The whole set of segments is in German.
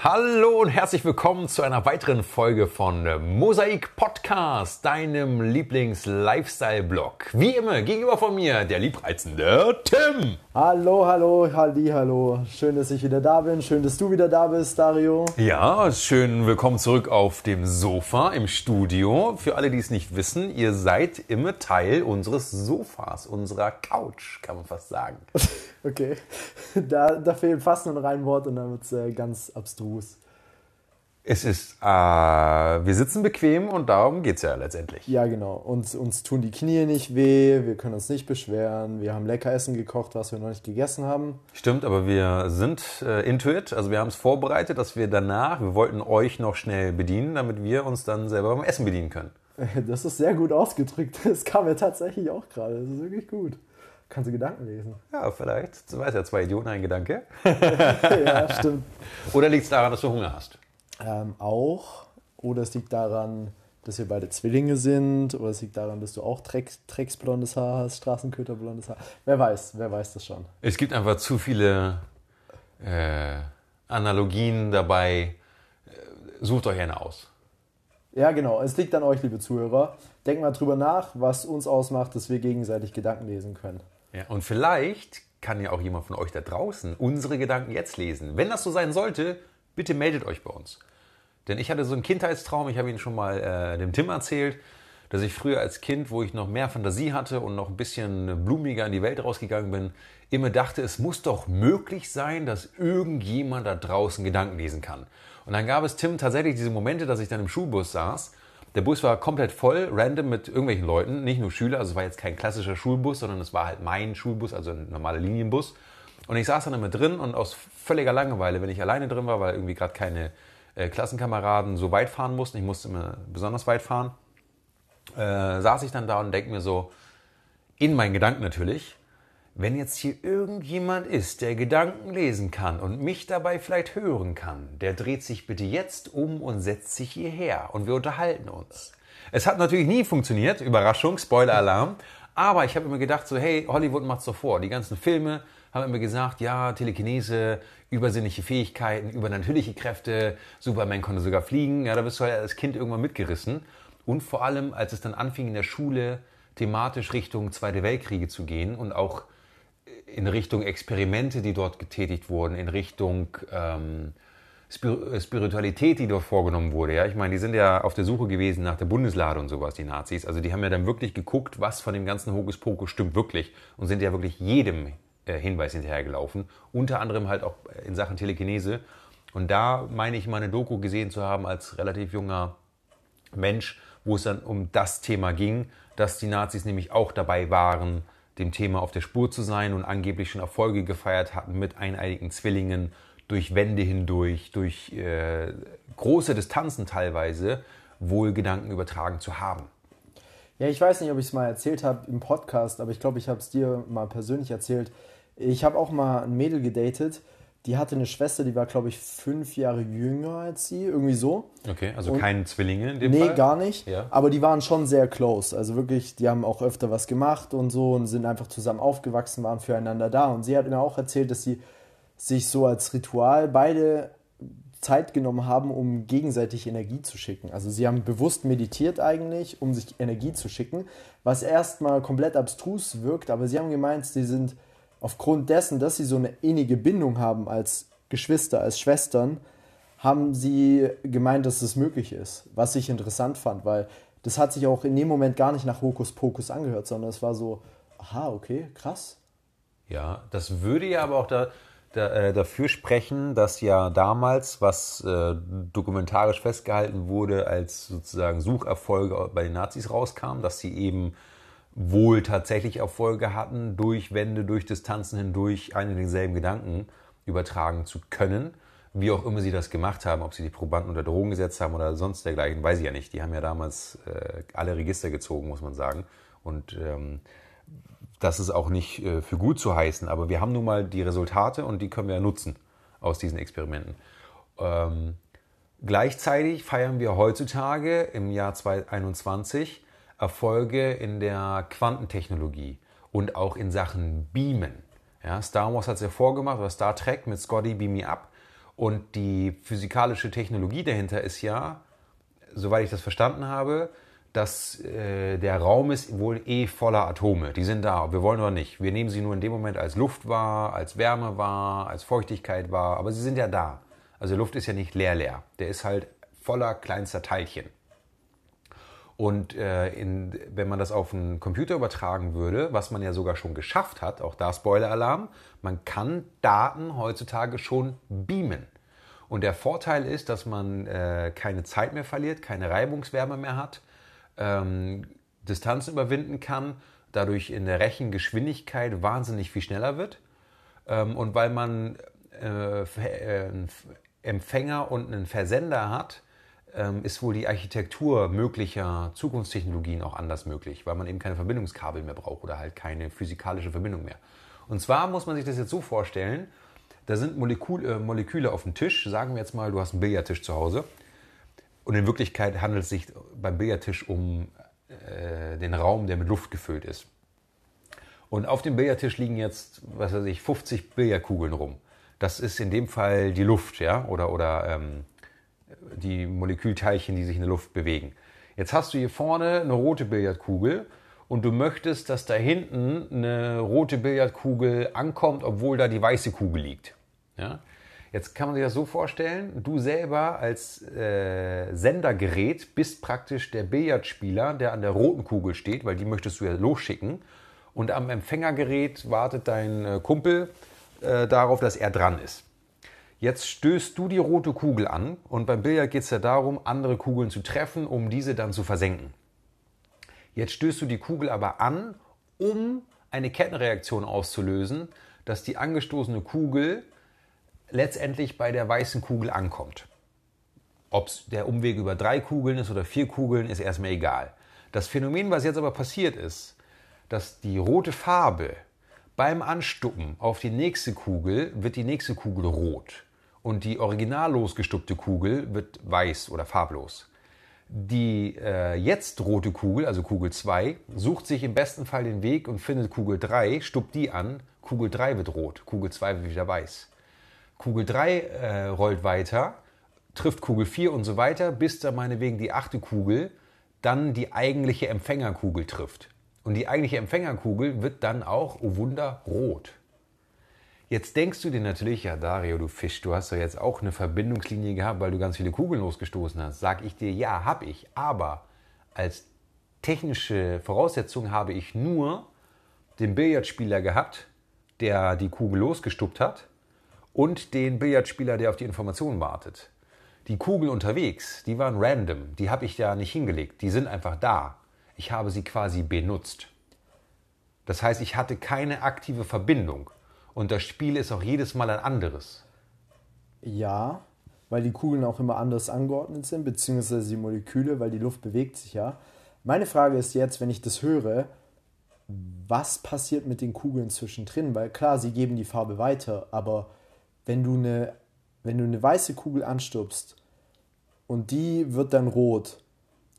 Hallo und herzlich willkommen zu einer weiteren Folge von Mosaik Podcast, deinem Lieblings-Lifestyle-Blog. Wie immer, gegenüber von mir der liebreizende Tim. Hallo, hallo, halli, hallo. Schön, dass ich wieder da bin. Schön, dass du wieder da bist, Dario. Ja, schön willkommen zurück auf dem Sofa im Studio. Für alle, die es nicht wissen, ihr seid immer Teil unseres Sofas, unserer Couch, kann man fast sagen. okay, da, da fehlt fast nur ein Wort und dann wird es äh, ganz abstrus. Es ist, äh, wir sitzen bequem und darum geht es ja letztendlich. Ja, genau. Uns, uns tun die Knie nicht weh, wir können uns nicht beschweren, wir haben lecker Essen gekocht, was wir noch nicht gegessen haben. Stimmt, aber wir sind äh, intuit, also wir haben es vorbereitet, dass wir danach, wir wollten euch noch schnell bedienen, damit wir uns dann selber beim Essen bedienen können. Das ist sehr gut ausgedrückt. Das kam mir tatsächlich auch gerade. Das ist wirklich gut. Kannst du Gedanken lesen? Ja, vielleicht. Du weißt ja, zwei Idioten, ein Gedanke. ja, stimmt. Oder liegt es daran, dass du Hunger hast? Ähm, auch. Oder es liegt daran, dass wir beide Zwillinge sind. Oder es liegt daran, dass du auch Drecks, drecksblondes Haar hast, Straßenköterblondes Haar. Wer weiß, wer weiß das schon. Es gibt einfach zu viele äh, Analogien dabei. Sucht euch eine aus. Ja, genau. Es liegt an euch, liebe Zuhörer. Denkt mal drüber nach, was uns ausmacht, dass wir gegenseitig Gedanken lesen können. Ja, und vielleicht kann ja auch jemand von euch da draußen unsere Gedanken jetzt lesen. Wenn das so sein sollte, bitte meldet euch bei uns. Denn ich hatte so einen Kindheitstraum, ich habe ihn schon mal äh, dem Tim erzählt, dass ich früher als Kind, wo ich noch mehr Fantasie hatte und noch ein bisschen blumiger in die Welt rausgegangen bin, immer dachte, es muss doch möglich sein, dass irgendjemand da draußen Gedanken lesen kann. Und dann gab es Tim tatsächlich diese Momente, dass ich dann im Schulbus saß. Der Bus war komplett voll, random mit irgendwelchen Leuten, nicht nur Schüler, also es war jetzt kein klassischer Schulbus, sondern es war halt mein Schulbus, also ein normaler Linienbus. Und ich saß dann immer drin und aus völliger Langeweile, wenn ich alleine drin war, weil irgendwie gerade keine äh, Klassenkameraden so weit fahren mussten, ich musste immer besonders weit fahren, äh, saß ich dann da und denke mir so, in meinen Gedanken natürlich, wenn jetzt hier irgendjemand ist, der Gedanken lesen kann und mich dabei vielleicht hören kann, der dreht sich bitte jetzt um und setzt sich hierher und wir unterhalten uns. Es hat natürlich nie funktioniert, Überraschung, Spoiler-Alarm, aber ich habe immer gedacht so, hey, Hollywood macht's doch vor. Die ganzen Filme haben immer gesagt, ja, Telekinese, übersinnliche Fähigkeiten, übernatürliche Kräfte, Superman konnte sogar fliegen. Ja, da bist du halt als Kind irgendwann mitgerissen. Und vor allem, als es dann anfing in der Schule thematisch Richtung Zweite Weltkriege zu gehen und auch in Richtung Experimente, die dort getätigt wurden, in Richtung ähm, Spiritualität, die dort vorgenommen wurde. Ja, ich meine, die sind ja auf der Suche gewesen nach der Bundeslade und sowas, die Nazis. Also die haben ja dann wirklich geguckt, was von dem ganzen Hokuspokus stimmt wirklich und sind ja wirklich jedem äh, Hinweis hinterhergelaufen. Unter anderem halt auch in Sachen Telekinese. Und da meine ich meine Doku gesehen zu haben als relativ junger Mensch, wo es dann um das Thema ging, dass die Nazis nämlich auch dabei waren, dem Thema auf der Spur zu sein und angeblich schon Erfolge gefeiert hatten mit eineiigen Zwillingen, durch Wände hindurch, durch äh, große Distanzen teilweise, wohl Gedanken übertragen zu haben. Ja, ich weiß nicht, ob ich es mal erzählt habe im Podcast, aber ich glaube, ich habe es dir mal persönlich erzählt. Ich habe auch mal ein Mädel gedatet, die hatte eine Schwester, die war, glaube ich, fünf Jahre jünger als sie, irgendwie so. Okay, also und, keine Zwillinge in dem nee, Fall? Nee, gar nicht. Ja. Aber die waren schon sehr close. Also wirklich, die haben auch öfter was gemacht und so und sind einfach zusammen aufgewachsen, waren füreinander da. Und sie hat mir auch erzählt, dass sie sich so als Ritual beide Zeit genommen haben, um gegenseitig Energie zu schicken. Also sie haben bewusst meditiert eigentlich, um sich Energie zu schicken, was erstmal komplett abstrus wirkt, aber sie haben gemeint, sie sind aufgrund dessen, dass sie so eine innige Bindung haben als Geschwister, als Schwestern, haben sie gemeint, dass es möglich ist. Was ich interessant fand, weil das hat sich auch in dem Moment gar nicht nach Hokuspokus angehört, sondern es war so, aha, okay, krass. Ja, das würde ja aber auch da, da, äh, dafür sprechen, dass ja damals, was äh, dokumentarisch festgehalten wurde, als sozusagen Sucherfolge bei den Nazis rauskam, dass sie eben wohl tatsächlich Erfolge hatten, durch Wände, durch Distanzen hindurch einen und denselben Gedanken übertragen zu können. Wie auch immer sie das gemacht haben, ob sie die Probanden unter Drogen gesetzt haben oder sonst dergleichen, weiß ich ja nicht. Die haben ja damals äh, alle Register gezogen, muss man sagen. Und ähm, das ist auch nicht äh, für gut zu heißen, aber wir haben nun mal die Resultate und die können wir ja nutzen aus diesen Experimenten. Ähm, gleichzeitig feiern wir heutzutage im Jahr 2021 Erfolge in der Quantentechnologie und auch in Sachen Beamen. Ja, Star Wars hat es ja vorgemacht, oder Star Trek mit Scotty Beam Me Up. Und die physikalische Technologie dahinter ist ja, soweit ich das verstanden habe, dass äh, der Raum ist wohl eh voller Atome. Die sind da, ob wir wollen oder nicht. Wir nehmen sie nur in dem Moment als Luft wahr, als Wärme wahr, als Feuchtigkeit wahr, aber sie sind ja da. Also Luft ist ja nicht leer leer. Der ist halt voller kleinster Teilchen. Und äh, in, wenn man das auf einen Computer übertragen würde, was man ja sogar schon geschafft hat, auch da Spoiler-Alarm, man kann Daten heutzutage schon beamen. Und der Vorteil ist, dass man äh, keine Zeit mehr verliert, keine Reibungswärme mehr hat, ähm, Distanzen überwinden kann, dadurch in der Rechengeschwindigkeit wahnsinnig viel schneller wird. Ähm, und weil man äh, äh einen Empfänger und einen Versender hat, ähm, ist wohl die Architektur möglicher Zukunftstechnologien auch anders möglich, weil man eben keine Verbindungskabel mehr braucht oder halt keine physikalische Verbindung mehr. Und zwar muss man sich das jetzt so vorstellen, da sind Molekül, äh, Moleküle auf dem Tisch, sagen wir jetzt mal, du hast einen Billardtisch zu Hause und in Wirklichkeit handelt es sich beim Billardtisch um äh, den Raum, der mit Luft gefüllt ist. Und auf dem Billardtisch liegen jetzt, was weiß ich, 50 Billardkugeln rum. Das ist in dem Fall die Luft, ja, oder, oder ähm, die Molekülteilchen, die sich in der Luft bewegen. Jetzt hast du hier vorne eine rote Billardkugel und du möchtest, dass da hinten eine rote Billardkugel ankommt, obwohl da die weiße Kugel liegt. Ja? Jetzt kann man sich das so vorstellen, du selber als äh, Sendergerät bist praktisch der Billardspieler, der an der roten Kugel steht, weil die möchtest du ja losschicken. Und am Empfängergerät wartet dein äh, Kumpel äh, darauf, dass er dran ist. Jetzt stößt du die rote Kugel an und beim Billard geht es ja darum, andere Kugeln zu treffen, um diese dann zu versenken. Jetzt stößt du die Kugel aber an, um eine Kettenreaktion auszulösen, dass die angestoßene Kugel letztendlich bei der weißen Kugel ankommt. Ob es der Umweg über drei Kugeln ist oder vier Kugeln, ist erstmal egal. Das Phänomen, was jetzt aber passiert ist, dass die rote Farbe beim Anstuppen auf die nächste Kugel wird die nächste Kugel rot und die original losgestuppte Kugel wird weiß oder farblos. Die äh, jetzt rote Kugel, also Kugel 2, sucht sich im besten Fall den Weg und findet Kugel 3, stuppt die an, Kugel 3 wird rot, Kugel 2 wird wieder weiß. Kugel 3 äh, rollt weiter, trifft Kugel 4 und so weiter, bis da meinetwegen die achte Kugel dann die eigentliche Empfängerkugel trifft. Und die eigentliche Empfängerkugel wird dann auch, oh Wunder, rot. Jetzt denkst du dir natürlich, ja Dario, du Fisch, du hast doch jetzt auch eine Verbindungslinie gehabt, weil du ganz viele Kugeln losgestoßen hast. Sag ich dir, ja, hab ich. Aber als technische Voraussetzung habe ich nur den Billardspieler gehabt, der die Kugel losgestuppt hat und den Billardspieler, der auf die Information wartet. Die Kugeln unterwegs, die waren random, die habe ich ja nicht hingelegt, die sind einfach da. Ich habe sie quasi benutzt. Das heißt, ich hatte keine aktive Verbindung. Und das Spiel ist auch jedes Mal ein anderes. Ja, weil die Kugeln auch immer anders angeordnet sind, beziehungsweise die Moleküle, weil die Luft bewegt sich ja. Meine Frage ist jetzt, wenn ich das höre, was passiert mit den Kugeln zwischendrin? Weil klar, sie geben die Farbe weiter, aber wenn du eine, wenn du eine weiße Kugel anstupst und die wird dann rot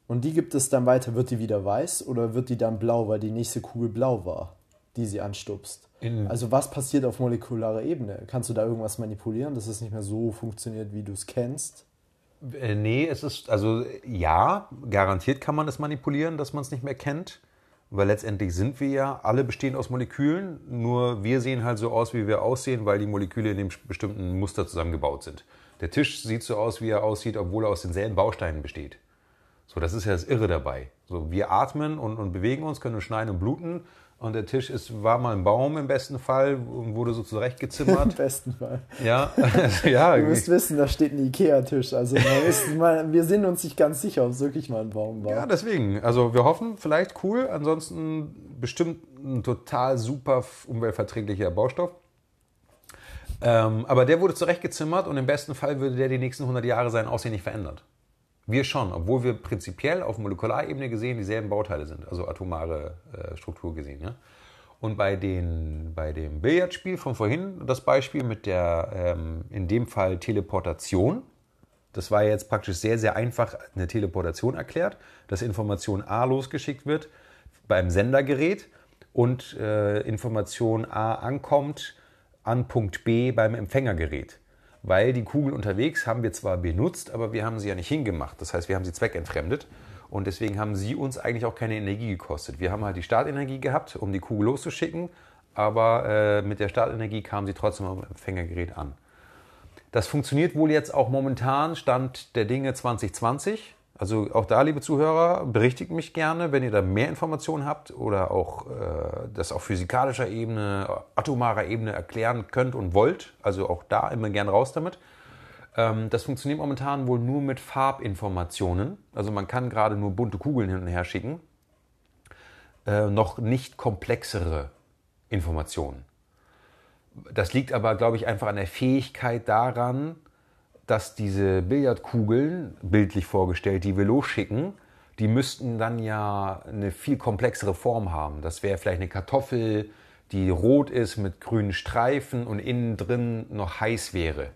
und die gibt es dann weiter, wird die wieder weiß oder wird die dann blau, weil die nächste Kugel blau war, die sie anstupst? In also was passiert auf molekularer Ebene? Kannst du da irgendwas manipulieren, dass es nicht mehr so funktioniert, wie du es kennst? Äh, nee, es ist, also ja, garantiert kann man es manipulieren, dass man es nicht mehr kennt. Weil letztendlich sind wir ja alle bestehend aus Molekülen, nur wir sehen halt so aus, wie wir aussehen, weil die Moleküle in dem bestimmten Muster zusammengebaut sind. Der Tisch sieht so aus, wie er aussieht, obwohl er aus denselben Bausteinen besteht. So, das ist ja das Irre dabei. So, wir atmen und, und bewegen uns, können schneiden und bluten und der Tisch ist, war mal ein Baum im besten Fall und wurde so zurechtgezimmert. Im besten Fall. Ja, ja. Du musst wissen, da steht ein Ikea-Tisch. Also mal, wir sind uns nicht ganz sicher, ob es wirklich mal ein Baum war. Ja, deswegen. Also wir hoffen, vielleicht cool. Ansonsten bestimmt ein total super umweltverträglicher Baustoff. Ähm, aber der wurde zurechtgezimmert und im besten Fall würde der die nächsten 100 Jahre sein Aussehen nicht verändert. Wir schon, obwohl wir prinzipiell auf Molekularebene gesehen dieselben Bauteile sind, also atomare äh, Struktur gesehen. Ja? Und bei, den, bei dem Billardspiel von vorhin, das Beispiel mit der, ähm, in dem Fall Teleportation, das war jetzt praktisch sehr, sehr einfach eine Teleportation erklärt, dass Information A losgeschickt wird beim Sendergerät und äh, Information A ankommt an Punkt B beim Empfängergerät. Weil die Kugeln unterwegs haben wir zwar benutzt, aber wir haben sie ja nicht hingemacht. Das heißt, wir haben sie zweckentfremdet und deswegen haben sie uns eigentlich auch keine Energie gekostet. Wir haben halt die Startenergie gehabt, um die Kugel loszuschicken, aber äh, mit der Startenergie kam sie trotzdem am Empfängergerät an. Das funktioniert wohl jetzt auch momentan, Stand der Dinge 2020. Also auch da, liebe Zuhörer, berichtigt mich gerne, wenn ihr da mehr Informationen habt oder auch äh, das auf physikalischer Ebene, atomarer Ebene erklären könnt und wollt. Also auch da immer gerne raus damit. Ähm, das funktioniert momentan wohl nur mit Farbinformationen. Also man kann gerade nur bunte Kugeln hin und her schicken. Äh, noch nicht komplexere Informationen. Das liegt aber, glaube ich, einfach an der Fähigkeit daran, dass diese Billardkugeln, bildlich vorgestellt, die wir losschicken, die müssten dann ja eine viel komplexere Form haben. Das wäre vielleicht eine Kartoffel, die rot ist mit grünen Streifen und innen drin noch heiß wäre.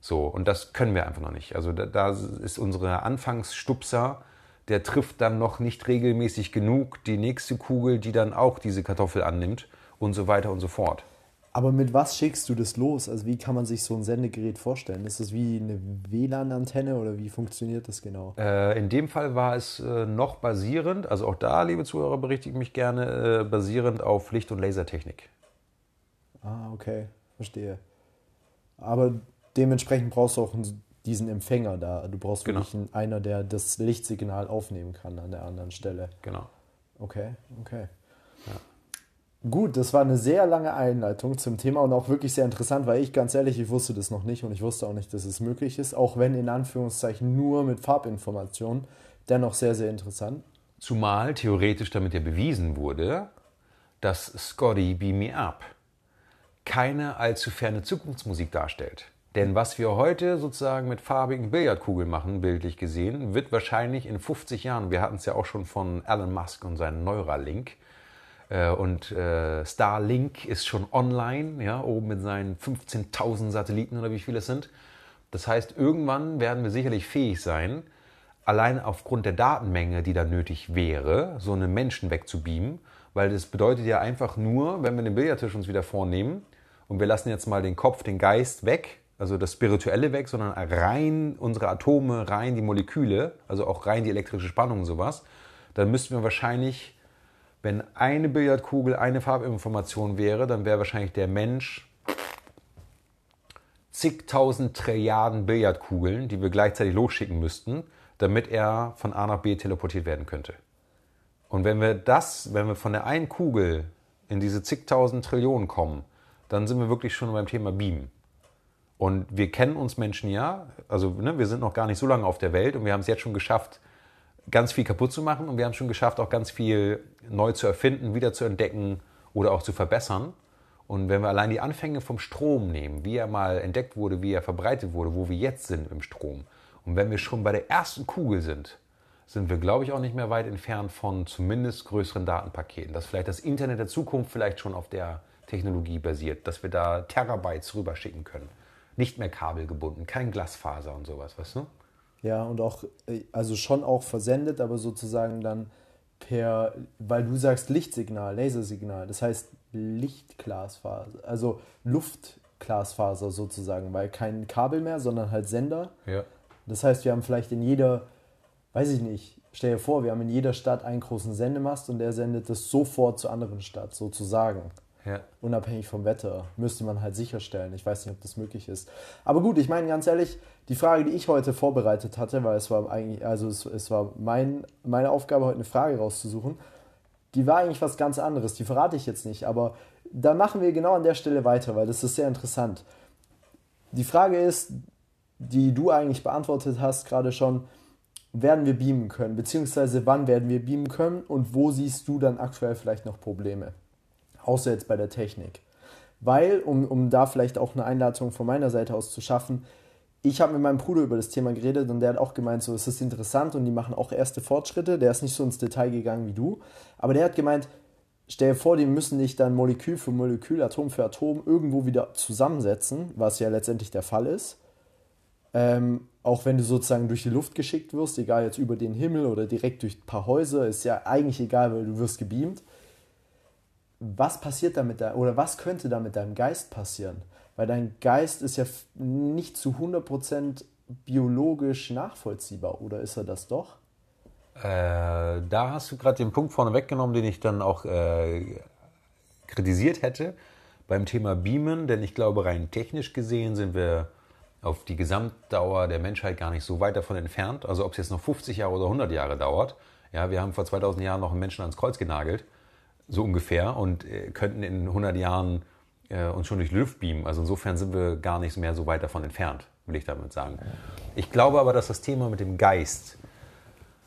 So, und das können wir einfach noch nicht. Also da, da ist unsere Anfangsstupser, der trifft dann noch nicht regelmäßig genug die nächste Kugel, die dann auch diese Kartoffel annimmt und so weiter und so fort. Aber mit was schickst du das los? Also wie kann man sich so ein Sendegerät vorstellen? Ist das wie eine WLAN-Antenne oder wie funktioniert das genau? Äh, in dem Fall war es äh, noch basierend, also auch da, liebe Zuhörer, berichtigt mich gerne, äh, basierend auf Licht- und Lasertechnik. Ah, okay, verstehe. Aber dementsprechend brauchst du auch diesen Empfänger da. Du brauchst genau. wirklich einen, einer, der das Lichtsignal aufnehmen kann an der anderen Stelle. Genau. Okay, okay. Gut, das war eine sehr lange Einleitung zum Thema und auch wirklich sehr interessant, weil ich ganz ehrlich, ich wusste das noch nicht und ich wusste auch nicht, dass es möglich ist, auch wenn in Anführungszeichen nur mit Farbinformationen, dennoch sehr, sehr interessant. Zumal theoretisch damit ja bewiesen wurde, dass Scotty Beam Me Up keine allzu ferne Zukunftsmusik darstellt. Denn was wir heute sozusagen mit farbigen Billardkugeln machen, bildlich gesehen, wird wahrscheinlich in 50 Jahren, wir hatten es ja auch schon von Elon Musk und seinem Neuralink, und äh, Starlink ist schon online, ja, oben mit seinen 15.000 Satelliten oder wie viele es sind. Das heißt, irgendwann werden wir sicherlich fähig sein, allein aufgrund der Datenmenge, die da nötig wäre, so einen Menschen wegzubeamen, weil das bedeutet ja einfach nur, wenn wir den Billardtisch uns wieder vornehmen und wir lassen jetzt mal den Kopf, den Geist weg, also das Spirituelle weg, sondern rein unsere Atome, rein die Moleküle, also auch rein die elektrische Spannung und sowas, dann müssten wir wahrscheinlich, wenn eine Billardkugel eine Farbinformation wäre, dann wäre wahrscheinlich der Mensch zigtausend Trilliarden Billardkugeln, die wir gleichzeitig losschicken müssten, damit er von A nach B teleportiert werden könnte. Und wenn wir das, wenn wir von der einen Kugel in diese zigtausend Trillionen kommen, dann sind wir wirklich schon beim Thema Beamen. Und wir kennen uns Menschen ja, also ne, wir sind noch gar nicht so lange auf der Welt und wir haben es jetzt schon geschafft, ganz viel kaputt zu machen und wir haben schon geschafft, auch ganz viel neu zu erfinden, wieder zu entdecken oder auch zu verbessern. Und wenn wir allein die Anfänge vom Strom nehmen, wie er mal entdeckt wurde, wie er verbreitet wurde, wo wir jetzt sind im Strom, und wenn wir schon bei der ersten Kugel sind, sind wir, glaube ich, auch nicht mehr weit entfernt von zumindest größeren Datenpaketen. Dass vielleicht das Internet der Zukunft vielleicht schon auf der Technologie basiert, dass wir da Terabytes rüberschicken können nicht mehr kabelgebunden, kein Glasfaser und sowas, weißt du? Ja, und auch, äh, also schon auch versendet, aber sozusagen dann per, weil du sagst Lichtsignal, Lasersignal, das heißt Lichtglasfaser, also Luftglasfaser sozusagen, weil kein Kabel mehr, sondern halt Sender. Ja. Das heißt, wir haben vielleicht in jeder, weiß ich nicht, stell dir vor, wir haben in jeder Stadt einen großen Sendemast und der sendet das sofort zur anderen Stadt, sozusagen. Ja. Unabhängig vom Wetter. Müsste man halt sicherstellen. Ich weiß nicht, ob das möglich ist. Aber gut, ich meine ganz ehrlich, die Frage, die ich heute vorbereitet hatte, weil es war eigentlich, also es, es war mein, meine Aufgabe, heute eine Frage rauszusuchen, die war eigentlich was ganz anderes. Die verrate ich jetzt nicht, aber da machen wir genau an der Stelle weiter, weil das ist sehr interessant. Die Frage ist, die du eigentlich beantwortet hast, gerade schon, werden wir beamen können, beziehungsweise wann werden wir beamen können und wo siehst du dann aktuell vielleicht noch Probleme? Außer jetzt bei der Technik. Weil, um, um da vielleicht auch eine Einladung von meiner Seite aus zu schaffen, ich habe mit meinem Bruder über das Thema geredet und der hat auch gemeint, so es ist interessant und die machen auch erste Fortschritte. Der ist nicht so ins Detail gegangen wie du, aber der hat gemeint, stell dir vor, die müssen dich dann Molekül für Molekül, Atom für Atom irgendwo wieder zusammensetzen, was ja letztendlich der Fall ist. Ähm, auch wenn du sozusagen durch die Luft geschickt wirst, egal jetzt über den Himmel oder direkt durch ein paar Häuser, ist ja eigentlich egal, weil du wirst gebeamt was passiert da mit deinem, oder was könnte da mit deinem Geist passieren? Weil dein Geist ist ja nicht zu 100% biologisch nachvollziehbar, oder ist er das doch? Äh, da hast du gerade den Punkt vorne weggenommen, den ich dann auch äh, kritisiert hätte beim Thema Beamen, denn ich glaube, rein technisch gesehen sind wir auf die Gesamtdauer der Menschheit gar nicht so weit davon entfernt. Also ob es jetzt noch 50 Jahre oder 100 Jahre dauert. Ja, wir haben vor 2000 Jahren noch einen Menschen ans Kreuz genagelt, so ungefähr, und äh, könnten in 100 Jahren äh, uns schon durch Luft beamen. Also insofern sind wir gar nicht mehr so weit davon entfernt, will ich damit sagen. Ich glaube aber, dass das Thema mit dem Geist,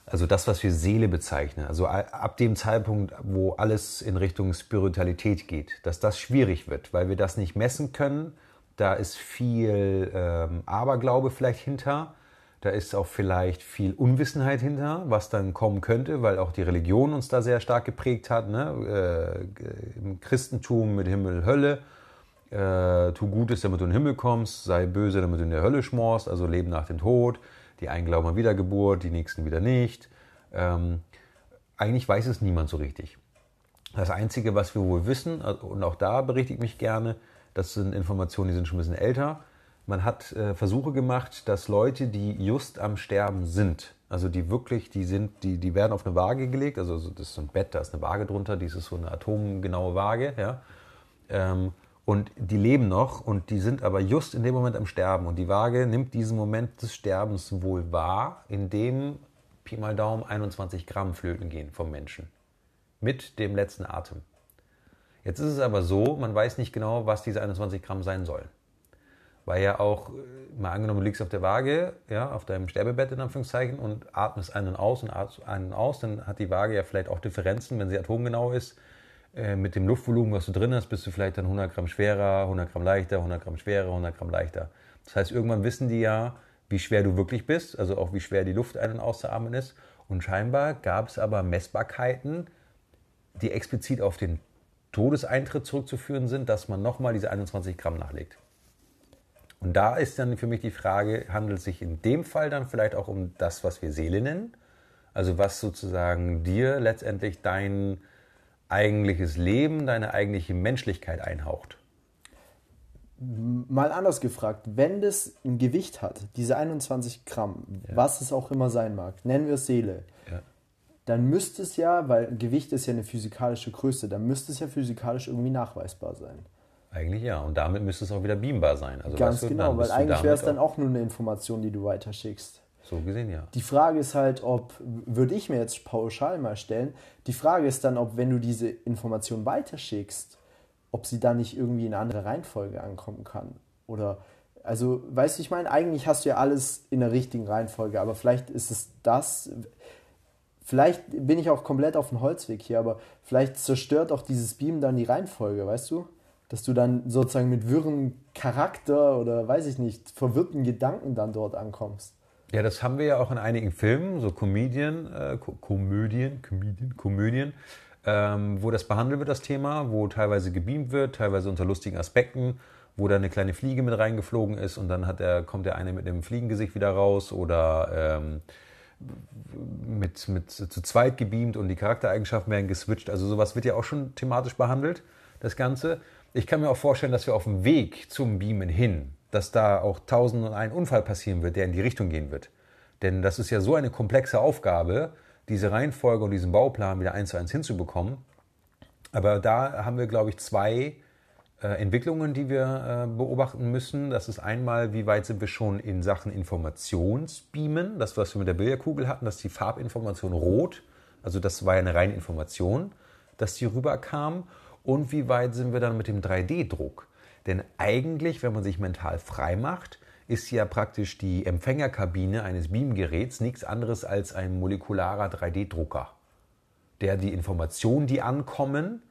also das, was wir Seele bezeichnen, also ab dem Zeitpunkt, wo alles in Richtung Spiritualität geht, dass das schwierig wird, weil wir das nicht messen können. Da ist viel ähm, Aberglaube vielleicht hinter. Da ist auch vielleicht viel Unwissenheit hinter, was dann kommen könnte, weil auch die Religion uns da sehr stark geprägt hat. Ne? Äh, Im Christentum mit Himmel, Hölle. Äh, tu Gutes, damit du in den Himmel kommst. Sei böse, damit du in der Hölle schmorst. Also Leben nach dem Tod. Die einen glauben an Wiedergeburt, die nächsten wieder nicht. Ähm, eigentlich weiß es niemand so richtig. Das Einzige, was wir wohl wissen, und auch da berichte ich mich gerne, das sind Informationen, die sind schon ein bisschen älter. Man hat äh, Versuche gemacht, dass Leute, die just am Sterben sind, also die wirklich, die sind, die, die werden auf eine Waage gelegt, also das ist so ein Bett, da ist eine Waage drunter, dies ist so eine atomgenaue Waage, ja. Ähm, und die leben noch und die sind aber just in dem Moment am Sterben. Und die Waage nimmt diesen Moment des Sterbens wohl wahr, indem Pi mal Daumen 21 Gramm flöten gehen vom Menschen. Mit dem letzten Atem. Jetzt ist es aber so, man weiß nicht genau, was diese 21 Gramm sein sollen. Weil ja auch, äh, mal angenommen, du liegst auf der Waage, ja, auf deinem Sterbebett in Anführungszeichen und atmest einen aus und atmest einen aus, dann hat die Waage ja vielleicht auch Differenzen, wenn sie atomgenau ist. Äh, mit dem Luftvolumen, was du drin hast, bist du vielleicht dann 100 Gramm schwerer, 100 Gramm leichter, 100 Gramm schwerer, 100 Gramm leichter. Das heißt, irgendwann wissen die ja, wie schwer du wirklich bist, also auch wie schwer die Luft ein- und auszuatmen ist. Und scheinbar gab es aber Messbarkeiten, die explizit auf den Todeseintritt zurückzuführen sind, dass man nochmal diese 21 Gramm nachlegt. Und da ist dann für mich die Frage, handelt es sich in dem Fall dann vielleicht auch um das, was wir Seele nennen? Also was sozusagen dir letztendlich dein eigentliches Leben, deine eigentliche Menschlichkeit einhaucht? Mal anders gefragt, wenn das ein Gewicht hat, diese 21 Gramm, ja. was es auch immer sein mag, nennen wir es Seele, ja. dann müsste es ja, weil Gewicht ist ja eine physikalische Größe, dann müsste es ja physikalisch irgendwie nachweisbar sein. Eigentlich ja, und damit müsste es auch wieder beambar sein. Also Ganz genau, weil eigentlich wäre es dann auch nur eine Information, die du weiterschickst. So gesehen, ja. Die Frage ist halt, ob, würde ich mir jetzt pauschal mal stellen, die Frage ist dann, ob wenn du diese Information weiterschickst, ob sie dann nicht irgendwie in eine andere Reihenfolge ankommen kann. Oder, also, weißt du, ich meine, eigentlich hast du ja alles in der richtigen Reihenfolge, aber vielleicht ist es das, vielleicht bin ich auch komplett auf dem Holzweg hier, aber vielleicht zerstört auch dieses Beam dann die Reihenfolge, weißt du? Dass du dann sozusagen mit wirrem Charakter oder weiß ich nicht, verwirrten Gedanken dann dort ankommst. Ja, das haben wir ja auch in einigen Filmen, so Comedien, äh, Komödien, Comedien, Komödien, ähm, wo das behandelt wird, das Thema, wo teilweise gebeamt wird, teilweise unter lustigen Aspekten, wo da eine kleine Fliege mit reingeflogen ist und dann der, kommt der eine mit einem Fliegengesicht wieder raus oder ähm, mit, mit zu zweit gebeamt und die Charaktereigenschaften werden geswitcht. Also sowas wird ja auch schon thematisch behandelt, das Ganze. Ich kann mir auch vorstellen, dass wir auf dem Weg zum Beamen hin, dass da auch tausend und ein Unfall passieren wird, der in die Richtung gehen wird. Denn das ist ja so eine komplexe Aufgabe, diese Reihenfolge und diesen Bauplan wieder eins zu eins hinzubekommen. Aber da haben wir, glaube ich, zwei äh, Entwicklungen, die wir äh, beobachten müssen. Das ist einmal, wie weit sind wir schon in Sachen Informationsbeamen, das, was wir mit der Bilderkugel hatten, dass die Farbinformation rot, also das war ja eine reine Information, dass die rüberkam. Und wie weit sind wir dann mit dem 3D-Druck? Denn eigentlich, wenn man sich mental frei macht, ist ja praktisch die Empfängerkabine eines Beamgeräts nichts anderes als ein molekularer 3D-Drucker, der die Informationen, die ankommen,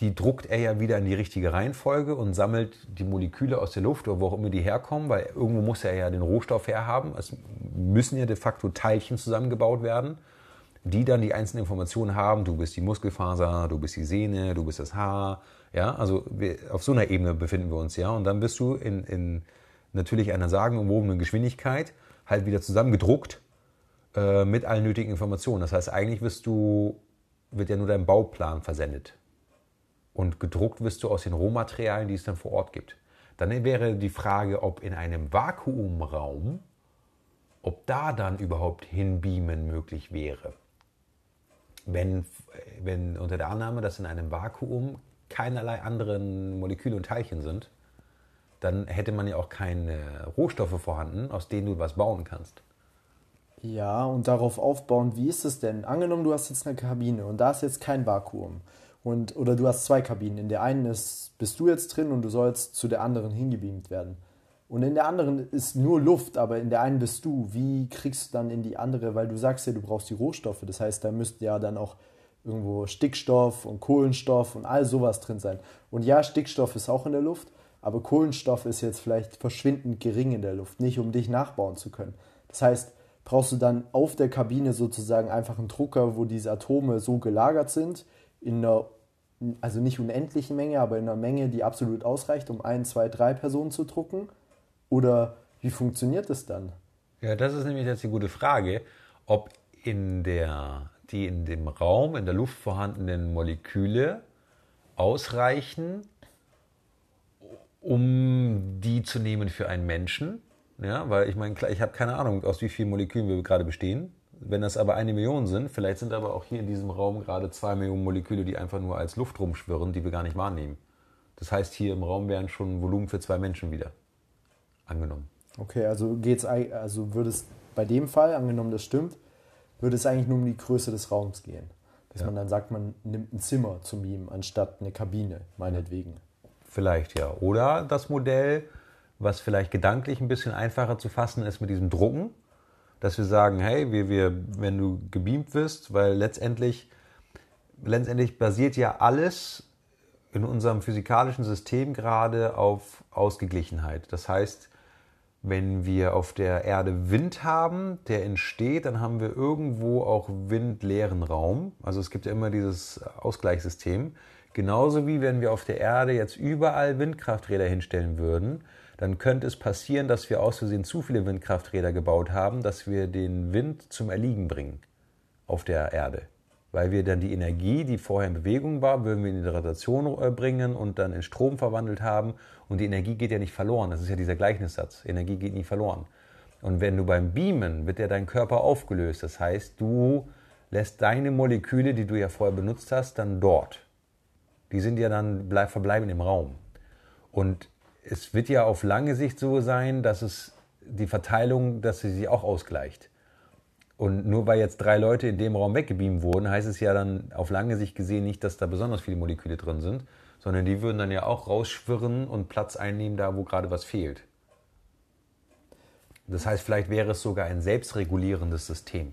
die druckt er ja wieder in die richtige Reihenfolge und sammelt die Moleküle aus der Luft oder wo auch immer die herkommen, weil irgendwo muss er ja den Rohstoff herhaben. Es müssen ja de facto Teilchen zusammengebaut werden, die dann die einzelnen Informationen haben. Du bist die Muskelfaser, du bist die Sehne, du bist das Haar. Ja, also wir, auf so einer Ebene befinden wir uns ja. Und dann bist du in, in natürlich einer sagenumwobenen Geschwindigkeit halt wieder zusammengedruckt äh, mit allen nötigen Informationen. Das heißt, eigentlich wirst du, wird ja nur dein Bauplan versendet. Und gedruckt wirst du aus den Rohmaterialien, die es dann vor Ort gibt. Dann wäre die Frage, ob in einem Vakuumraum, ob da dann überhaupt Hinbeamen möglich wäre. Wenn, wenn unter der Annahme, dass in einem Vakuum keinerlei anderen Moleküle und Teilchen sind, dann hätte man ja auch keine Rohstoffe vorhanden, aus denen du was bauen kannst. Ja, und darauf aufbauend, wie ist es denn? Angenommen, du hast jetzt eine Kabine und da ist jetzt kein Vakuum. Und, oder du hast zwei Kabinen. In der einen ist, bist du jetzt drin und du sollst zu der anderen hingebeamt werden. Und in der anderen ist nur Luft, aber in der einen bist du. Wie kriegst du dann in die andere? Weil du sagst ja, du brauchst die Rohstoffe. Das heißt, da müsste ja dann auch irgendwo Stickstoff und Kohlenstoff und all sowas drin sein. Und ja, Stickstoff ist auch in der Luft, aber Kohlenstoff ist jetzt vielleicht verschwindend gering in der Luft, nicht um dich nachbauen zu können. Das heißt, brauchst du dann auf der Kabine sozusagen einfach einen Drucker, wo diese Atome so gelagert sind, in einer, also nicht unendlichen Menge, aber in einer Menge, die absolut ausreicht, um ein, zwei, drei Personen zu drucken? Oder wie funktioniert das dann? Ja, das ist nämlich jetzt die gute Frage, ob in der, die in dem Raum, in der Luft vorhandenen Moleküle ausreichen, um die zu nehmen für einen Menschen. Ja, weil ich meine, ich habe keine Ahnung, aus wie vielen Molekülen wir gerade bestehen. Wenn das aber eine Million sind, vielleicht sind aber auch hier in diesem Raum gerade zwei Millionen Moleküle, die einfach nur als Luft rumschwirren, die wir gar nicht wahrnehmen. Das heißt, hier im Raum wären schon Volumen für zwei Menschen wieder angenommen. Okay, also geht's also würde es bei dem Fall, angenommen das stimmt, würde es eigentlich nur um die Größe des Raums gehen. Dass ja. man dann sagt, man nimmt ein Zimmer zum Beamen anstatt eine Kabine, meinetwegen. Vielleicht ja. Oder das Modell, was vielleicht gedanklich ein bisschen einfacher zu fassen ist mit diesem Drucken, dass wir sagen, hey, wir, wir, wenn du gebeamt wirst, weil letztendlich, letztendlich basiert ja alles in unserem physikalischen System gerade auf Ausgeglichenheit. Das heißt, wenn wir auf der Erde Wind haben, der entsteht, dann haben wir irgendwo auch windleeren Raum. Also es gibt ja immer dieses Ausgleichssystem. Genauso wie wenn wir auf der Erde jetzt überall Windkrafträder hinstellen würden, dann könnte es passieren, dass wir aus Versehen zu viele Windkrafträder gebaut haben, dass wir den Wind zum Erliegen bringen auf der Erde. Weil wir dann die Energie, die vorher in Bewegung war, würden wir in die Rotation äh, bringen und dann in Strom verwandelt haben. Und die Energie geht ja nicht verloren. Das ist ja dieser Gleichnissatz. Energie geht nie verloren. Und wenn du beim Beamen, wird ja dein Körper aufgelöst. Das heißt, du lässt deine Moleküle, die du ja vorher benutzt hast, dann dort die sind ja dann bleib, verbleiben im Raum. Und es wird ja auf lange Sicht so sein, dass es die Verteilung, dass sie sich auch ausgleicht. Und nur weil jetzt drei Leute in dem Raum weggebeamt wurden, heißt es ja dann auf lange Sicht gesehen nicht, dass da besonders viele Moleküle drin sind, sondern die würden dann ja auch rausschwirren und Platz einnehmen, da wo gerade was fehlt. Das heißt, vielleicht wäre es sogar ein selbstregulierendes System.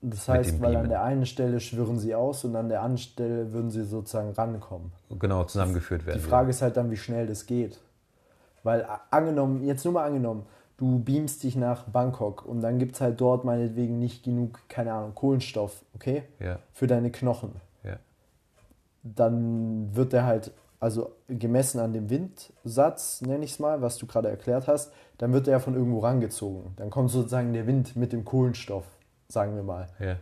Das heißt, weil an der einen Stelle schwirren sie aus und an der anderen Stelle würden sie sozusagen rankommen. Genau, zusammengeführt werden. Die Frage ist halt dann, wie schnell das geht. Weil angenommen, jetzt nur mal angenommen, du beamst dich nach Bangkok und dann gibt es halt dort meinetwegen nicht genug, keine Ahnung, Kohlenstoff, okay? Ja. Für deine Knochen. Ja. Dann wird der halt, also gemessen an dem Windsatz, nenne ich es mal, was du gerade erklärt hast, dann wird der von irgendwo rangezogen. Dann kommt sozusagen der Wind mit dem Kohlenstoff sagen wir mal. Ja.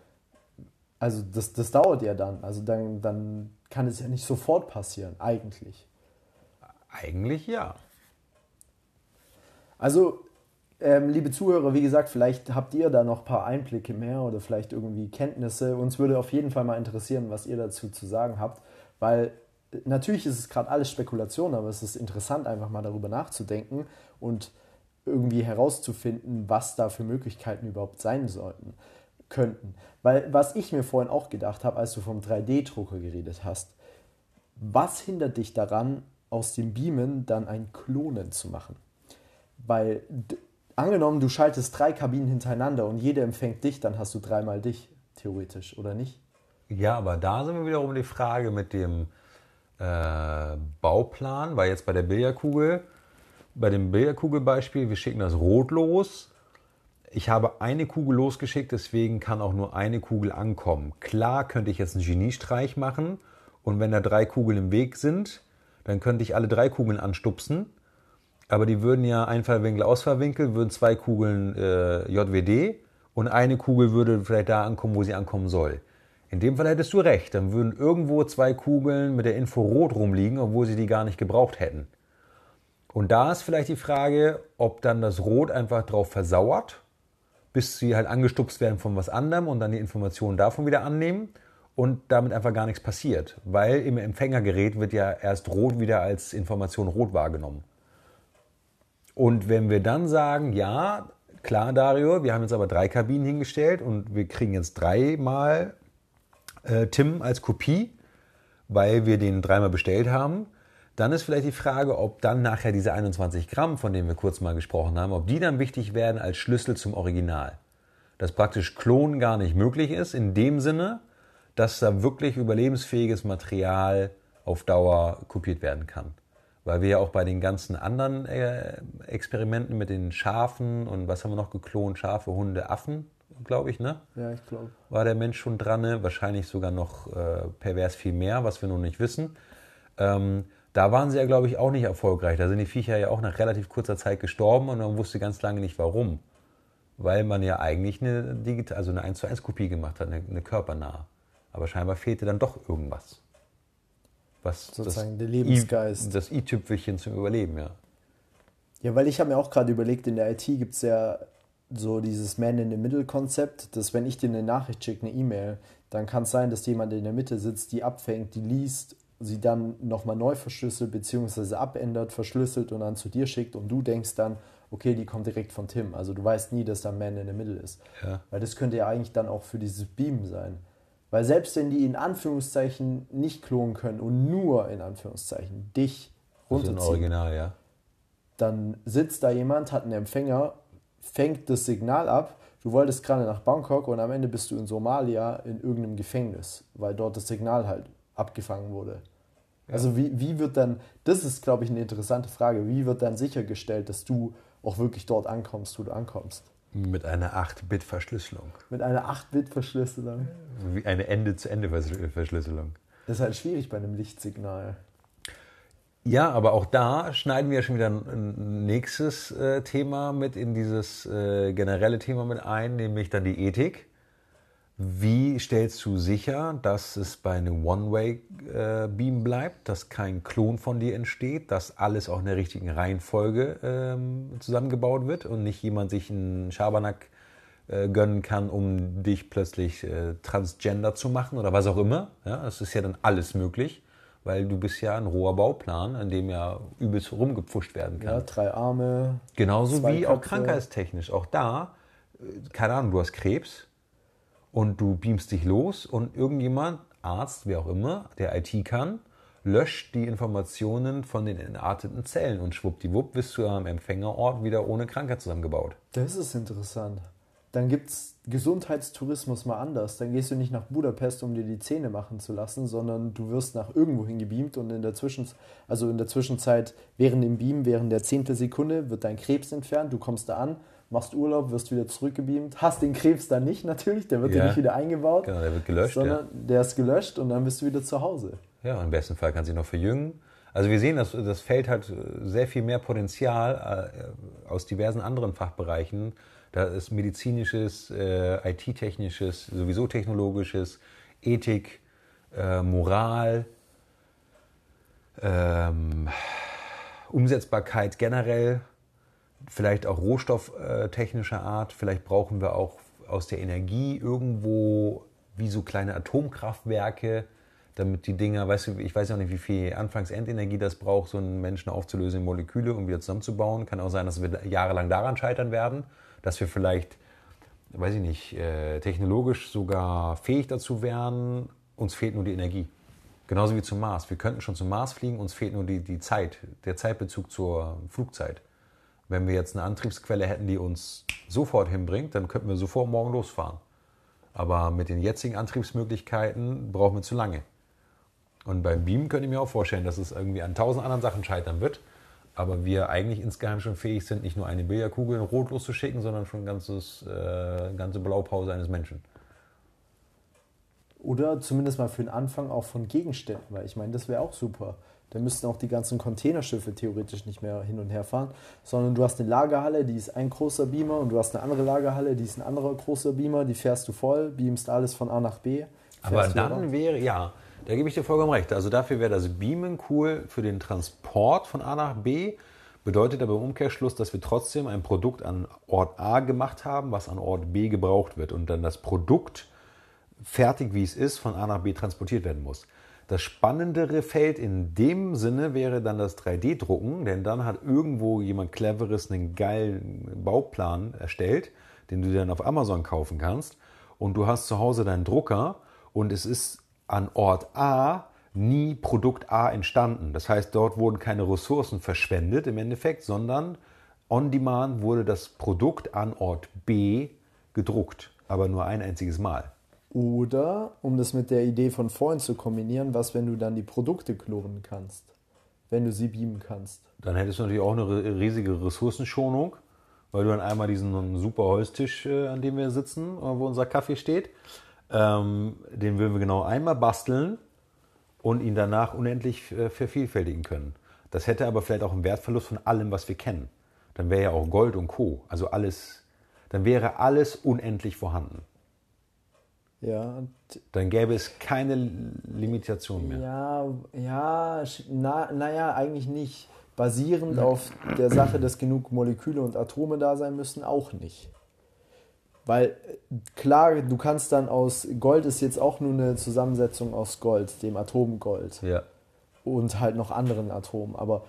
Also das, das dauert ja dann. Also dann, dann kann es ja nicht sofort passieren, eigentlich. Eigentlich ja. Also, ähm, liebe Zuhörer, wie gesagt, vielleicht habt ihr da noch ein paar Einblicke mehr oder vielleicht irgendwie Kenntnisse. Uns würde auf jeden Fall mal interessieren, was ihr dazu zu sagen habt, weil natürlich ist es gerade alles Spekulation, aber es ist interessant, einfach mal darüber nachzudenken und irgendwie herauszufinden, was da für Möglichkeiten überhaupt sein sollten könnten. Weil was ich mir vorhin auch gedacht habe, als du vom 3D-Drucker geredet hast, was hindert dich daran, aus dem Beamen dann ein Klonen zu machen? Weil angenommen, du schaltest drei Kabinen hintereinander und jede empfängt dich, dann hast du dreimal dich, theoretisch, oder nicht? Ja, aber da sind wir wiederum die Frage mit dem äh, Bauplan, weil jetzt bei der Billardkugel, bei dem Billardkugelbeispiel, wir schicken das rot los, ich habe eine Kugel losgeschickt, deswegen kann auch nur eine Kugel ankommen. Klar könnte ich jetzt einen Geniestreich machen und wenn da drei Kugeln im Weg sind, dann könnte ich alle drei Kugeln anstupsen. Aber die würden ja Einfallwinkel, Ausfallwinkel, würden zwei Kugeln äh, JWD und eine Kugel würde vielleicht da ankommen, wo sie ankommen soll. In dem Fall hättest du recht, dann würden irgendwo zwei Kugeln mit der Info rot rumliegen, obwohl sie die gar nicht gebraucht hätten. Und da ist vielleicht die Frage, ob dann das Rot einfach drauf versauert, bis sie halt angestupst werden von was anderem und dann die Informationen davon wieder annehmen und damit einfach gar nichts passiert. Weil im Empfängergerät wird ja erst rot wieder als Information rot wahrgenommen. Und wenn wir dann sagen, ja, klar, Dario, wir haben jetzt aber drei Kabinen hingestellt und wir kriegen jetzt dreimal äh, Tim als Kopie, weil wir den dreimal bestellt haben, dann ist vielleicht die Frage, ob dann nachher diese 21 Gramm, von denen wir kurz mal gesprochen haben, ob die dann wichtig werden als Schlüssel zum Original. Dass praktisch Klonen gar nicht möglich ist, in dem Sinne, dass da wirklich überlebensfähiges Material auf Dauer kopiert werden kann. Weil wir ja auch bei den ganzen anderen äh, Experimenten mit den Schafen und was haben wir noch geklont? Schafe, Hunde, Affen, glaube ich, ne? Ja, ich glaube. War der Mensch schon dran, ne? wahrscheinlich sogar noch äh, pervers viel mehr, was wir noch nicht wissen. Ähm, da waren sie ja, glaube ich, auch nicht erfolgreich. Da sind die Viecher ja auch nach relativ kurzer Zeit gestorben und man wusste ganz lange nicht warum. Weil man ja eigentlich eine, Digital, also eine 1 zu 1 Kopie gemacht hat, eine, eine körpernahe. Aber scheinbar fehlte dann doch irgendwas. Was Sozusagen der Lebensgeist. I, das i-Tüpfelchen zum Überleben, ja. Ja, weil ich habe mir auch gerade überlegt, in der IT gibt es ja so dieses Man-in-the-Middle-Konzept, dass wenn ich dir eine Nachricht schicke, eine E-Mail, dann kann es sein, dass jemand in der Mitte sitzt, die abfängt, die liest sie dann nochmal neu verschlüsselt bzw. abändert, verschlüsselt und dann zu dir schickt und du denkst dann, okay, die kommt direkt von Tim. Also du weißt nie, dass da Man in the Middle ist. Ja. Weil das könnte ja eigentlich dann auch für dieses Beam sein. Weil selbst wenn die in Anführungszeichen nicht klonen können und nur in Anführungszeichen dich runterziehen, also Original, ja. dann sitzt da jemand, hat einen Empfänger, fängt das Signal ab, du wolltest gerade nach Bangkok und am Ende bist du in Somalia in irgendeinem Gefängnis, weil dort das Signal halt abgefangen wurde. Ja. Also wie, wie wird dann, das ist glaube ich eine interessante Frage, wie wird dann sichergestellt, dass du auch wirklich dort ankommst, wo du ankommst? Mit einer 8-Bit-Verschlüsselung. Mit einer 8-Bit-Verschlüsselung. Wie eine Ende-zu-Ende-Verschlüsselung. Das ist halt schwierig bei einem Lichtsignal. Ja, aber auch da schneiden wir schon wieder ein nächstes äh, Thema mit in dieses äh, generelle Thema mit ein, nämlich dann die Ethik. Wie stellst du sicher, dass es bei einem One-Way-Beam bleibt, dass kein Klon von dir entsteht, dass alles auch in der richtigen Reihenfolge ähm, zusammengebaut wird und nicht jemand sich einen Schabernack äh, gönnen kann, um dich plötzlich äh, transgender zu machen oder was auch immer. Ja, das ist ja dann alles möglich, weil du bist ja ein roher Bauplan, an dem ja übelst rumgepfuscht werden kann. Ja, drei Arme. Genauso wie Köpfe. auch krankheitstechnisch. Auch da, äh, keine Ahnung, du hast Krebs und du beamst dich los und irgendjemand, Arzt, wer auch immer, der IT kann, löscht die Informationen von den entarteten Zellen und schwuppdiwupp bist du am Empfängerort wieder ohne Krankheit zusammengebaut. Das ist interessant. Dann gibt es Gesundheitstourismus mal anders. Dann gehst du nicht nach Budapest, um dir die Zähne machen zu lassen, sondern du wirst nach irgendwo hingebeamt und in der, Zwischenzeit, also in der Zwischenzeit, während dem Beam, während der Zehntelsekunde, wird dein Krebs entfernt. Du kommst da an, machst Urlaub, wirst wieder zurückgebeamt, hast den Krebs dann nicht natürlich, der wird ja, nicht wieder eingebaut. Genau, der wird gelöscht. Sondern ja. der ist gelöscht und dann bist du wieder zu Hause. Ja, im besten Fall kann sich noch verjüngen. Also wir sehen, dass das Feld hat sehr viel mehr Potenzial äh, aus diversen anderen Fachbereichen. Da ist medizinisches, äh, IT-technisches, sowieso technologisches, Ethik, äh, Moral, ähm, Umsetzbarkeit generell vielleicht auch rohstofftechnischer Art. Vielleicht brauchen wir auch aus der Energie irgendwo wie so kleine Atomkraftwerke, damit die Dinger, weißt du, ich weiß auch nicht, wie viel Anfangs-Endenergie das braucht, so einen Menschen aufzulösen in Moleküle und wieder zusammenzubauen. Kann auch sein, dass wir jahrelang daran scheitern werden, dass wir vielleicht, weiß ich nicht, äh, technologisch sogar fähig dazu wären. Uns fehlt nur die Energie. Genauso wie zum Mars. Wir könnten schon zum Mars fliegen, uns fehlt nur die, die Zeit, der Zeitbezug zur Flugzeit. Wenn wir jetzt eine Antriebsquelle hätten, die uns sofort hinbringt, dann könnten wir sofort morgen losfahren. Aber mit den jetzigen Antriebsmöglichkeiten brauchen wir zu lange. Und beim Beam könnte ich mir auch vorstellen, dass es irgendwie an tausend anderen Sachen scheitern wird. Aber wir eigentlich insgeheim schon fähig sind, nicht nur eine Billardkugel in Rot loszuschicken, sondern schon eine äh, ganze Blaupause eines Menschen. Oder zumindest mal für den Anfang auch von Gegenständen, weil ich meine, das wäre auch super. Da müssten auch die ganzen Containerschiffe theoretisch nicht mehr hin und her fahren, sondern du hast eine Lagerhalle, die ist ein großer Beamer und du hast eine andere Lagerhalle, die ist ein anderer großer Beamer, die fährst du voll, beamst alles von A nach B. Aber dann wäre, ja, da gebe ich dir vollkommen recht. Also dafür wäre das Beamen cool für den Transport von A nach B. bedeutet aber im Umkehrschluss, dass wir trotzdem ein Produkt an Ort A gemacht haben, was an Ort B gebraucht wird und dann das Produkt fertig, wie es ist, von A nach B transportiert werden muss. Das spannendere Feld in dem Sinne wäre dann das 3D-Drucken, denn dann hat irgendwo jemand Cleveres einen geilen Bauplan erstellt, den du dann auf Amazon kaufen kannst und du hast zu Hause deinen Drucker und es ist an Ort A nie Produkt A entstanden. Das heißt, dort wurden keine Ressourcen verschwendet im Endeffekt, sondern on demand wurde das Produkt an Ort B gedruckt, aber nur ein einziges Mal. Oder, um das mit der Idee von vorhin zu kombinieren, was, wenn du dann die Produkte klonen kannst, wenn du sie beamen kannst. Dann hättest du natürlich auch eine riesige Ressourcenschonung, weil du dann einmal diesen super Holztisch, äh, an dem wir sitzen, äh, wo unser Kaffee steht, ähm, den würden wir genau einmal basteln und ihn danach unendlich äh, vervielfältigen können. Das hätte aber vielleicht auch einen Wertverlust von allem, was wir kennen. Dann wäre ja auch Gold und Co. Also alles, dann wäre alles unendlich vorhanden. Ja. Dann gäbe es keine Limitation mehr. Ja, ja, na, naja, eigentlich nicht. Basierend auf der Sache, dass genug Moleküle und Atome da sein müssen, auch nicht. Weil klar, du kannst dann aus Gold ist jetzt auch nur eine Zusammensetzung aus Gold, dem Atom Gold. Ja. Und halt noch anderen Atomen. Aber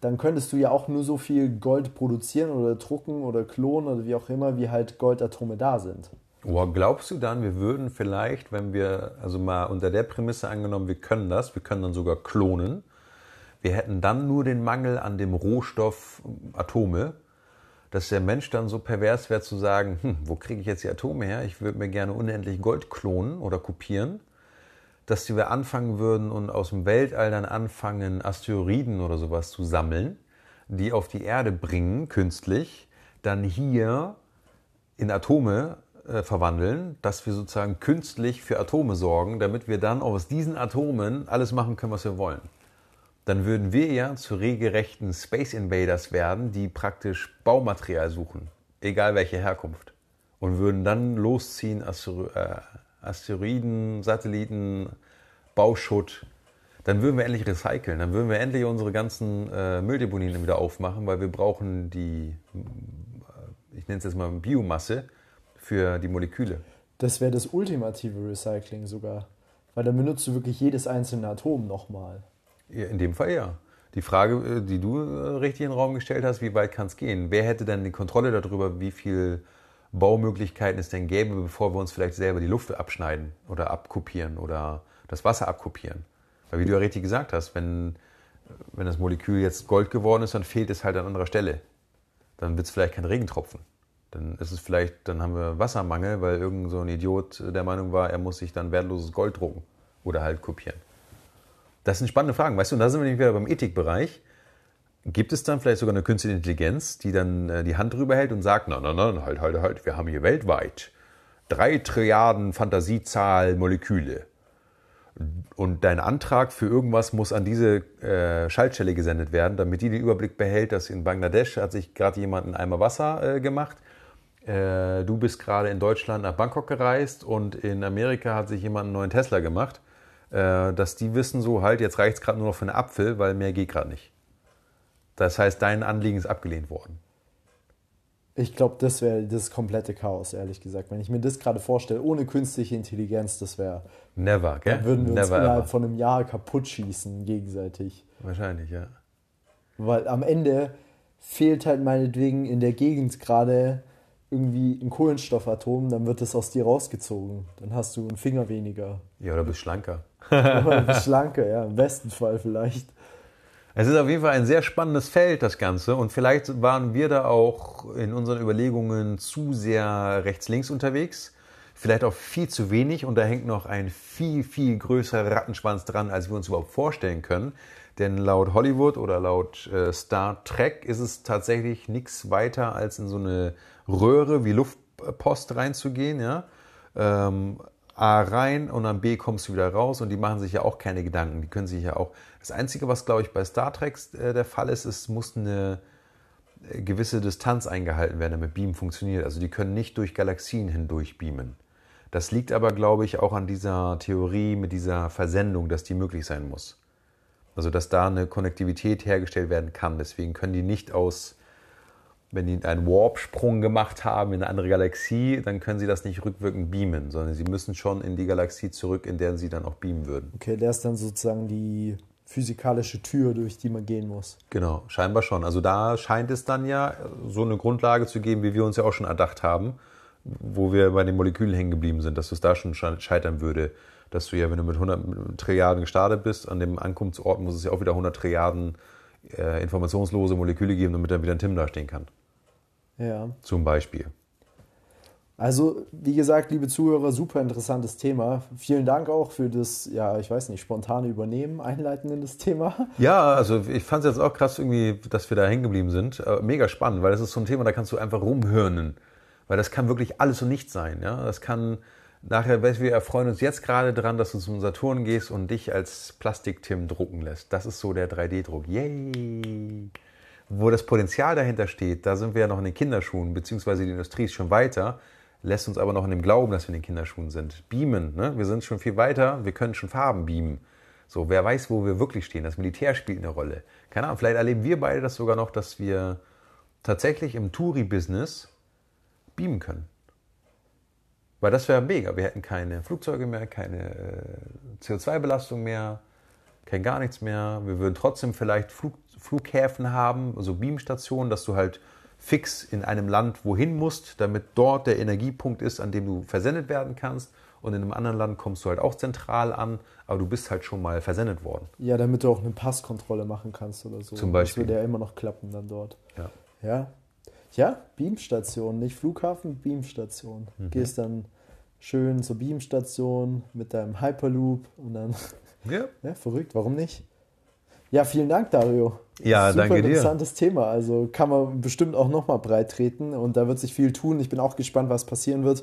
dann könntest du ja auch nur so viel Gold produzieren oder drucken oder klonen oder wie auch immer, wie halt Goldatome da sind. Oh, glaubst du dann, wir würden vielleicht, wenn wir, also mal unter der Prämisse angenommen, wir können das, wir können dann sogar klonen, wir hätten dann nur den Mangel an dem Rohstoff Atome, dass der Mensch dann so pervers wäre zu sagen, hm, wo kriege ich jetzt die Atome her? Ich würde mir gerne unendlich Gold klonen oder kopieren. Dass wir anfangen würden und aus dem Weltall dann anfangen, Asteroiden oder sowas zu sammeln, die auf die Erde bringen, künstlich, dann hier in Atome äh, verwandeln, dass wir sozusagen künstlich für Atome sorgen, damit wir dann aus diesen Atomen alles machen können, was wir wollen dann würden wir ja zu regelrechten Space Invaders werden, die praktisch Baumaterial suchen, egal welche Herkunft. Und würden dann losziehen, äh, Asteroiden, Satelliten, Bauschutt. Dann würden wir endlich recyceln, dann würden wir endlich unsere ganzen äh, Mülldeponien wieder aufmachen, weil wir brauchen die, ich nenne es jetzt mal Biomasse für die Moleküle. Das wäre das ultimative Recycling sogar, weil dann benutzt du wirklich jedes einzelne Atom nochmal. In dem Fall ja. Die Frage, äh, die du äh, richtig in den Raum gestellt hast, wie weit kann es gehen? Wer hätte denn die Kontrolle darüber, wie viel Baumöglichkeiten es denn gäbe, bevor wir uns vielleicht selber die Luft abschneiden oder abkopieren oder das Wasser abkopieren? Weil wie du ja richtig gesagt hast, wenn, wenn das Molekül jetzt Gold geworden ist, dann fehlt es halt an anderer Stelle. Dann wird es vielleicht kein Regentropfen. Dann ist es vielleicht, dann haben wir Wassermangel, weil irgend so ein Idiot der Meinung war, er muss sich dann wertloses Gold drucken oder halt kopieren. Das sind spannende Fragen, weißt du, und da sind wir nämlich wieder beim Ethikbereich. Gibt es dann vielleicht sogar eine künstliche Intelligenz, die dann äh, die Hand drüber hält und sagt, nein, nein, nein, halt, halt, halt, wir haben hier weltweit drei Trilliarden Fantasiezahl Moleküle. Und dein Antrag für irgendwas muss an diese äh, Schaltstelle gesendet werden, damit die den Überblick behält, dass in Bangladesch hat sich gerade jemand einen Eimer Wasser äh, gemacht. Äh, du bist gerade in Deutschland nach Bangkok gereist und in Amerika hat sich jemand einen neuen Tesla gemacht äh, dass die wissen so halt, jetzt reicht es gerade nur noch für einen Apfel, weil mehr geht gerade nicht. Das heißt, dein Anliegen ist abgelehnt worden. Ich glaube, das wäre das komplette Chaos, ehrlich gesagt. Wenn ich mir das gerade vorstelle, ohne künstliche Intelligenz, das wäre. Never, gell? Dann würden wir Never uns innerhalb ever. von einem Jahr kaputt schießen, gegenseitig. Wahrscheinlich, ja. Weil am Ende fehlt halt meinetwegen in der Gegend gerade irgendwie ein Kohlenstoffatom, dann wird das aus dir rausgezogen. Dann hast du einen Finger weniger. Ja, oder bist schlanker. schlanker, ja, im besten Fall vielleicht. Es ist auf jeden Fall ein sehr spannendes Feld, das Ganze. Und vielleicht waren wir da auch in unseren Überlegungen zu sehr rechts-links unterwegs. Vielleicht auch viel zu wenig. Und da hängt noch ein viel, viel größerer Rattenschwanz dran, als wir uns überhaupt vorstellen können. Denn laut Hollywood oder laut äh, Star Trek ist es tatsächlich nichts weiter, als in so eine Röhre wie Luftpost reinzugehen. Ja? Ähm, A rein und dann B kommst du wieder raus und die machen sich ja auch keine Gedanken. Die können sich ja auch. Das Einzige, was glaube ich bei Star Trek äh, der Fall ist, es muss eine äh, gewisse Distanz eingehalten werden, damit Beam funktioniert. Also die können nicht durch Galaxien hindurch beamen. Das liegt aber, glaube ich, auch an dieser Theorie mit dieser Versendung, dass die möglich sein muss. Also dass da eine Konnektivität hergestellt werden kann. Deswegen können die nicht aus, wenn die einen Warp-Sprung gemacht haben in eine andere Galaxie, dann können sie das nicht rückwirkend beamen, sondern sie müssen schon in die Galaxie zurück, in der sie dann auch beamen würden. Okay, der ist dann sozusagen die physikalische Tür, durch die man gehen muss. Genau, scheinbar schon. Also da scheint es dann ja so eine Grundlage zu geben, wie wir uns ja auch schon erdacht haben, wo wir bei den Molekülen hängen geblieben sind, dass es da schon scheitern würde dass du ja, wenn du mit 100 Trilliarden gestartet bist, an dem Ankunftsort muss es ja auch wieder 100 Trilliarden äh, informationslose Moleküle geben, damit dann wieder ein Tim dastehen kann. Ja. Zum Beispiel. Also, wie gesagt, liebe Zuhörer, super interessantes Thema. Vielen Dank auch für das, ja, ich weiß nicht, spontane Übernehmen, Einleiten in das Thema. Ja, also ich fand es jetzt auch krass irgendwie, dass wir da hängen geblieben sind. Äh, mega spannend, weil das ist so ein Thema, da kannst du einfach rumhören. Weil das kann wirklich alles und nichts sein. Ja? Das kann Nachher, wir erfreuen uns jetzt gerade dran, dass du zum Saturn gehst und dich als Plastik-Tim drucken lässt. Das ist so der 3D-Druck. Yay! Wo das Potenzial dahinter steht, da sind wir ja noch in den Kinderschuhen, beziehungsweise die Industrie ist schon weiter, lässt uns aber noch in dem Glauben, dass wir in den Kinderschuhen sind. Beamen, ne? wir sind schon viel weiter, wir können schon Farben beamen. So, wer weiß, wo wir wirklich stehen. Das Militär spielt eine Rolle. Keine Ahnung, vielleicht erleben wir beide das sogar noch, dass wir tatsächlich im Touri-Business beamen können. Weil das wäre mega. Wir hätten keine Flugzeuge mehr, keine äh, CO2-Belastung mehr, kein gar nichts mehr. Wir würden trotzdem vielleicht Flug, Flughäfen haben, also Beamstationen, dass du halt fix in einem Land wohin musst, damit dort der Energiepunkt ist, an dem du versendet werden kannst. Und in einem anderen Land kommst du halt auch zentral an, aber du bist halt schon mal versendet worden. Ja, damit du auch eine Passkontrolle machen kannst oder so. Zum Beispiel. Das würde ja immer noch klappen dann dort. Ja. Ja, ja, Beamstation, nicht Flughafen, Beamstation. Mhm. Gehst dann schön zur Beamstation mit deinem Hyperloop und dann. Ja. ja, verrückt, warum nicht? Ja, vielen Dank, Dario. Ja, Super danke dir. interessantes Thema. Also kann man bestimmt auch nochmal breit treten und da wird sich viel tun. Ich bin auch gespannt, was passieren wird.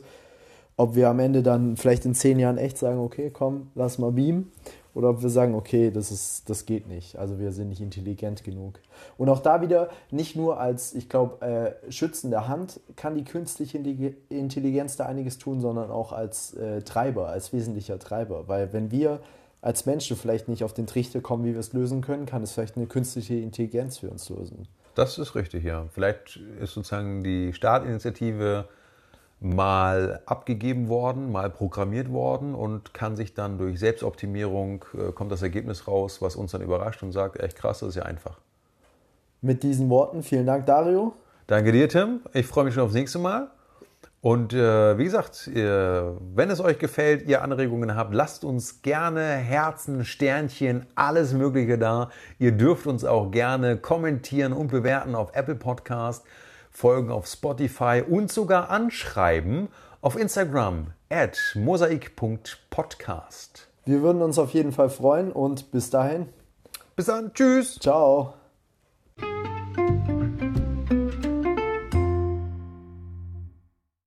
Ob wir am Ende dann vielleicht in zehn Jahren echt sagen, okay, komm, lass mal beamen oder ob wir sagen, okay, das, ist, das geht nicht. Also wir sind nicht intelligent genug. Und auch da wieder nicht nur als, ich glaube, äh, schützende Hand kann die künstliche Intelligenz da einiges tun, sondern auch als äh, Treiber, als wesentlicher Treiber. Weil wenn wir als Menschen vielleicht nicht auf den Trichter kommen, wie wir es lösen können, kann es vielleicht eine künstliche Intelligenz für uns lösen. Das ist richtig, ja. Vielleicht ist sozusagen die Startinitiative mal abgegeben worden, mal programmiert worden und kann sich dann durch Selbstoptimierung, äh, kommt das Ergebnis raus, was uns dann überrascht und sagt, echt krass, das ist ja einfach. Mit diesen Worten, vielen Dank, Dario. Danke dir, Tim. Ich freue mich schon aufs nächste Mal. Und äh, wie gesagt, ihr, wenn es euch gefällt, ihr Anregungen habt, lasst uns gerne Herzen, Sternchen, alles Mögliche da. Ihr dürft uns auch gerne kommentieren und bewerten auf Apple Podcast folgen auf Spotify und sogar anschreiben auf Instagram at mosaik.podcast. Wir würden uns auf jeden Fall freuen und bis dahin. Bis dann. Tschüss. Ciao.